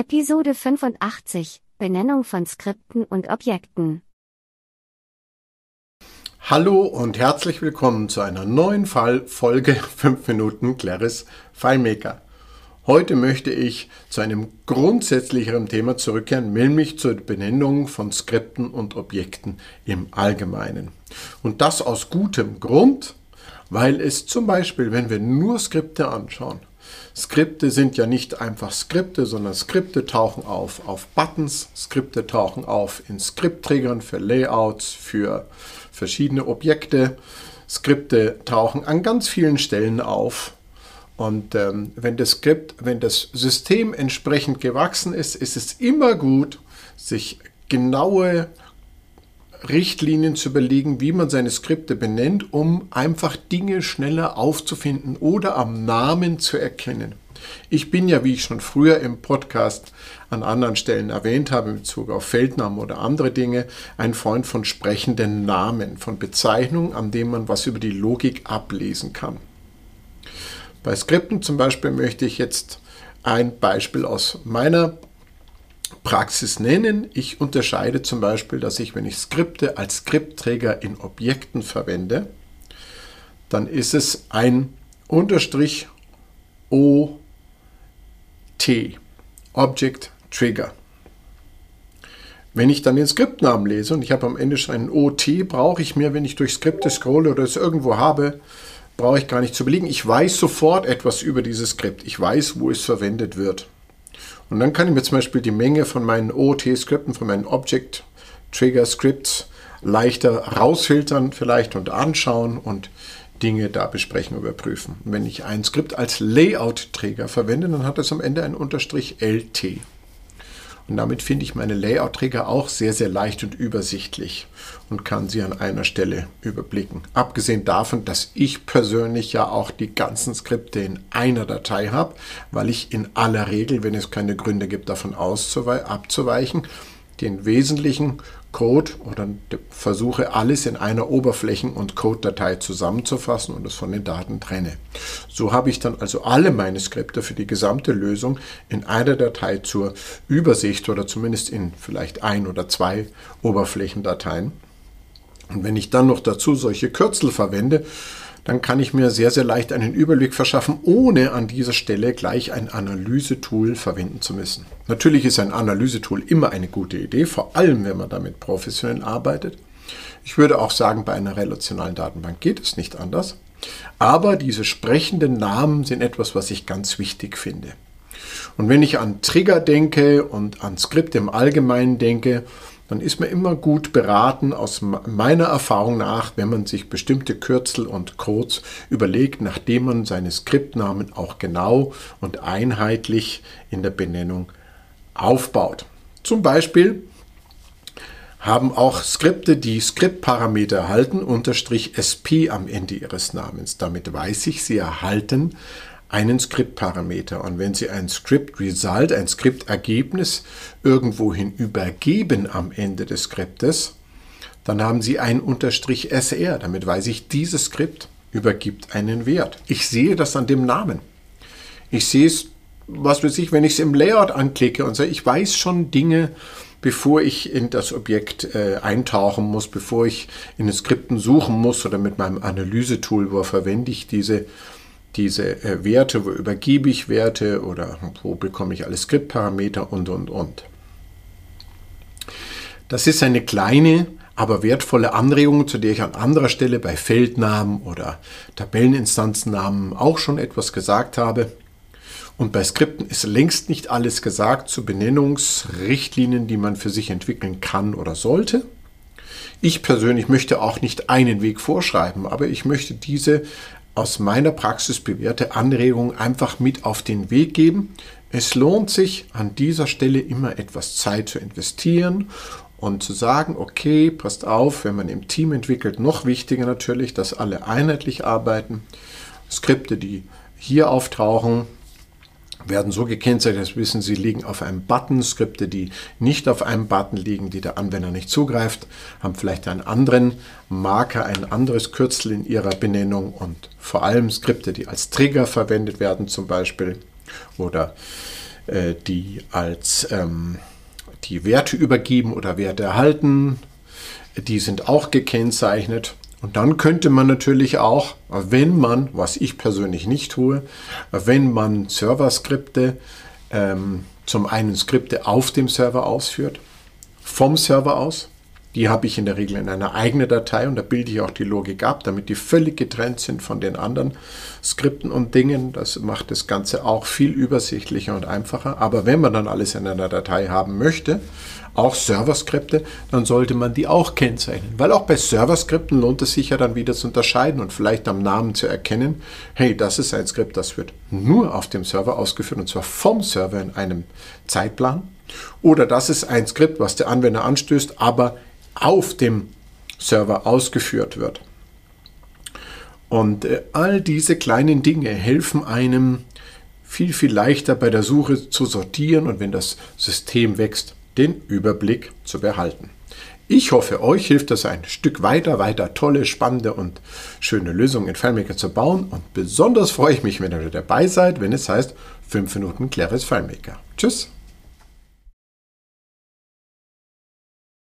Episode 85 Benennung von Skripten und Objekten. Hallo und herzlich willkommen zu einer neuen Fall Folge 5 Minuten Claris FileMaker. Heute möchte ich zu einem grundsätzlicheren Thema zurückkehren, nämlich zur Benennung von Skripten und Objekten im Allgemeinen. Und das aus gutem Grund, weil es zum Beispiel, wenn wir nur Skripte anschauen, Skripte sind ja nicht einfach Skripte, sondern Skripte tauchen auf auf Buttons, Skripte tauchen auf in Skriptträgern für Layouts, für verschiedene Objekte. Skripte tauchen an ganz vielen Stellen auf. Und ähm, wenn das Skript, wenn das System entsprechend gewachsen ist, ist es immer gut, sich genaue Richtlinien zu überlegen, wie man seine Skripte benennt, um einfach Dinge schneller aufzufinden oder am Namen zu erkennen. Ich bin ja, wie ich schon früher im Podcast an anderen Stellen erwähnt habe, in Bezug auf Feldnamen oder andere Dinge, ein Freund von sprechenden Namen, von Bezeichnungen, an denen man was über die Logik ablesen kann. Bei Skripten zum Beispiel möchte ich jetzt ein Beispiel aus meiner Praxis nennen. Ich unterscheide zum Beispiel, dass ich, wenn ich Skripte als Skriptträger in Objekten verwende, dann ist es ein Unterstrich OT, Object Trigger. Wenn ich dann den Skriptnamen lese und ich habe am Ende schon einen OT, brauche ich mir, wenn ich durch Skripte scrolle oder es irgendwo habe, brauche ich gar nicht zu belegen. Ich weiß sofort etwas über dieses Skript. Ich weiß, wo es verwendet wird. Und dann kann ich mir zum Beispiel die Menge von meinen OOT-Skripten, von meinen Object-Trigger-Scripts leichter rausfiltern vielleicht und anschauen und Dinge da besprechen, überprüfen. Und wenn ich ein Skript als Layout-Träger verwende, dann hat es am Ende ein Unterstrich LT. Und damit finde ich meine Layout-Träger auch sehr, sehr leicht und übersichtlich und kann sie an einer Stelle überblicken. Abgesehen davon, dass ich persönlich ja auch die ganzen Skripte in einer Datei habe, weil ich in aller Regel, wenn es keine Gründe gibt, davon abzuweichen, den wesentlichen Code oder versuche alles in einer Oberflächen- und Code-Datei zusammenzufassen und es von den Daten trenne. So habe ich dann also alle meine Skripte für die gesamte Lösung in einer Datei zur Übersicht oder zumindest in vielleicht ein oder zwei Oberflächendateien. Und wenn ich dann noch dazu solche Kürzel verwende, dann kann ich mir sehr, sehr leicht einen Überblick verschaffen, ohne an dieser Stelle gleich ein Analysetool verwenden zu müssen. Natürlich ist ein Analysetool immer eine gute Idee, vor allem wenn man damit professionell arbeitet. Ich würde auch sagen, bei einer relationalen Datenbank geht es nicht anders. Aber diese sprechenden Namen sind etwas, was ich ganz wichtig finde. Und wenn ich an Trigger denke und an Skripte im Allgemeinen denke, dann ist man immer gut beraten, aus meiner Erfahrung nach, wenn man sich bestimmte Kürzel und Codes überlegt, nachdem man seine Skriptnamen auch genau und einheitlich in der Benennung aufbaut. Zum Beispiel haben auch Skripte, die Skriptparameter erhalten, unterstrich SP am Ende ihres Namens. Damit weiß ich, sie erhalten einen Skriptparameter. Und wenn Sie ein Script Result, ein Skriptergebnis irgendwohin übergeben am Ende des Skriptes, dann haben Sie ein Unterstrich SR. Damit weiß ich, dieses Skript übergibt einen Wert. Ich sehe das an dem Namen. Ich sehe es, was weiß ich, wenn ich es im Layout anklicke und sage, ich weiß schon Dinge, bevor ich in das Objekt äh, eintauchen muss, bevor ich in den Skripten suchen muss oder mit meinem Analysetool, wo verwende ich diese diese äh, Werte, wo übergebe ich Werte oder wo bekomme ich alle Skriptparameter und, und, und. Das ist eine kleine, aber wertvolle Anregung, zu der ich an anderer Stelle bei Feldnamen oder Tabelleninstanzennamen auch schon etwas gesagt habe. Und bei Skripten ist längst nicht alles gesagt zu Benennungsrichtlinien, die man für sich entwickeln kann oder sollte. Ich persönlich möchte auch nicht einen Weg vorschreiben, aber ich möchte diese aus meiner Praxis bewährte Anregung einfach mit auf den Weg geben. Es lohnt sich an dieser Stelle immer etwas Zeit zu investieren und zu sagen, okay, passt auf, wenn man im Team entwickelt, noch wichtiger natürlich, dass alle einheitlich arbeiten. Skripte, die hier auftauchen, werden so gekennzeichnet, dass wissen, sie liegen auf einem Button. Skripte, die nicht auf einem Button liegen, die der Anwender nicht zugreift, haben vielleicht einen anderen Marker, ein anderes Kürzel in ihrer Benennung und vor allem Skripte, die als Trigger verwendet werden zum Beispiel oder äh, die als ähm, die Werte übergeben oder Werte erhalten. Die sind auch gekennzeichnet. Und dann könnte man natürlich auch, wenn man, was ich persönlich nicht tue, wenn man Server-Skripte, ähm, zum einen Skripte auf dem Server ausführt, vom Server aus, die habe ich in der Regel in einer eigenen Datei und da bilde ich auch die Logik ab, damit die völlig getrennt sind von den anderen Skripten und Dingen. Das macht das Ganze auch viel übersichtlicher und einfacher. Aber wenn man dann alles in einer Datei haben möchte, auch Serverskripte, dann sollte man die auch kennzeichnen. Weil auch bei Serverskripten lohnt es sich ja dann wieder zu unterscheiden und vielleicht am Namen zu erkennen, hey, das ist ein Skript, das wird nur auf dem Server ausgeführt und zwar vom Server in einem Zeitplan. Oder das ist ein Skript, was der Anwender anstößt, aber auf dem Server ausgeführt wird. Und äh, all diese kleinen Dinge helfen einem viel, viel leichter bei der Suche zu sortieren und wenn das System wächst, den Überblick zu behalten. Ich hoffe, euch hilft es ein Stück weiter, weiter tolle, spannende und schöne Lösungen in FileMaker zu bauen. Und besonders freue ich mich, wenn ihr dabei seid, wenn es heißt 5 Minuten cleveres FileMaker. Tschüss!